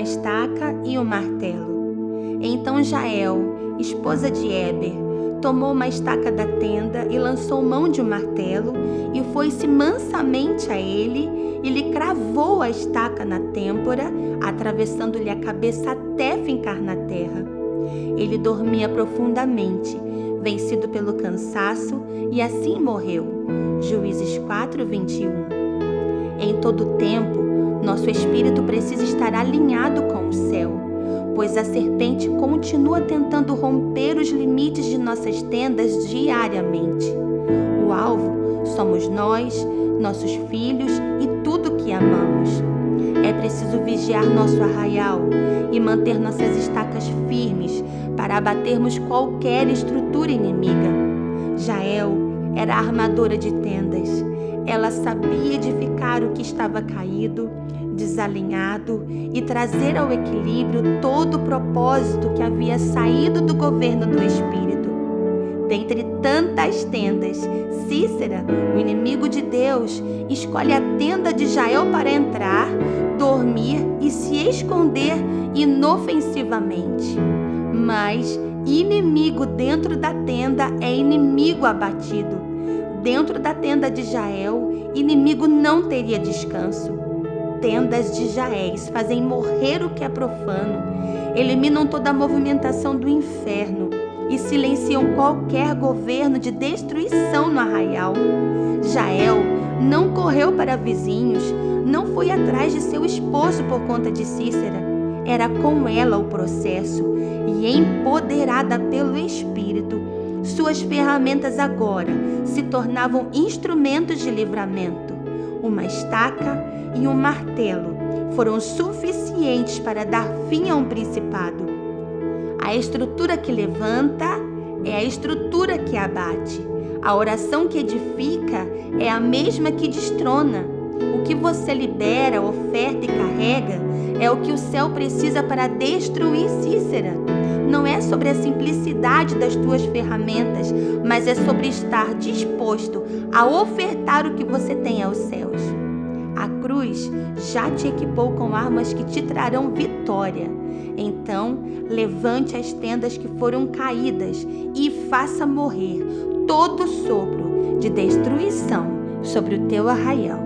estaca e um martelo. Então Jael, esposa de Eber, tomou uma estaca da tenda e lançou mão de um martelo e foi-se mansamente a ele e lhe cravou a estaca na têmpora, atravessando-lhe a cabeça até fincar na terra. Ele dormia profundamente, vencido pelo cansaço, e assim morreu. Juízes 4, 21. Em todo tempo, nosso espírito precisa estar alinhado com o céu, pois a serpente continua tentando romper os limites de nossas tendas diariamente. O alvo somos nós, nossos filhos e tudo que amamos. É preciso vigiar nosso arraial e manter nossas estacas firmes para abatermos qualquer estrutura inimiga. Jael era armadora de tendas. Ela sabia edificar o que estava caído, desalinhado e trazer ao equilíbrio todo o propósito que havia saído do governo do Espírito. Dentre tantas tendas, Cícera, o inimigo de Deus, escolhe a tenda de Jael para entrar, dormir e se esconder inofensivamente. Mas inimigo dentro da tenda é inimigo abatido. Dentro da tenda de Jael, inimigo não teria descanso. Tendas de Jaéis fazem morrer o que é profano, eliminam toda a movimentação do inferno e silenciam qualquer governo de destruição no arraial. Jael não correu para vizinhos, não foi atrás de seu esposo por conta de Cícera. Era com ela o processo e, empoderada pelo Espírito, suas ferramentas agora se tornavam instrumentos de livramento. Uma estaca e um martelo foram suficientes para dar fim a um principado. A estrutura que levanta é a estrutura que abate. A oração que edifica é a mesma que destrona. O que você libera, oferta e carrega é o que o céu precisa para destruir Cícera. Não é sobre a simplicidade das tuas ferramentas, mas é sobre estar disposto a ofertar o que você tem aos céus. A cruz já te equipou com armas que te trarão vitória. Então, levante as tendas que foram caídas e faça morrer todo sopro de destruição sobre o teu arraial.